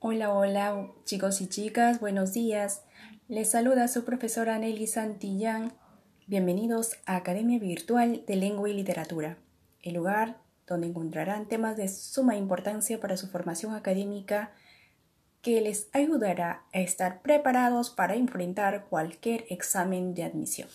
Hola, hola chicos y chicas, buenos días. Les saluda su profesora Nelly Santillán. Bienvenidos a Academia Virtual de Lengua y Literatura, el lugar donde encontrarán temas de suma importancia para su formación académica que les ayudará a estar preparados para enfrentar cualquier examen de admisión.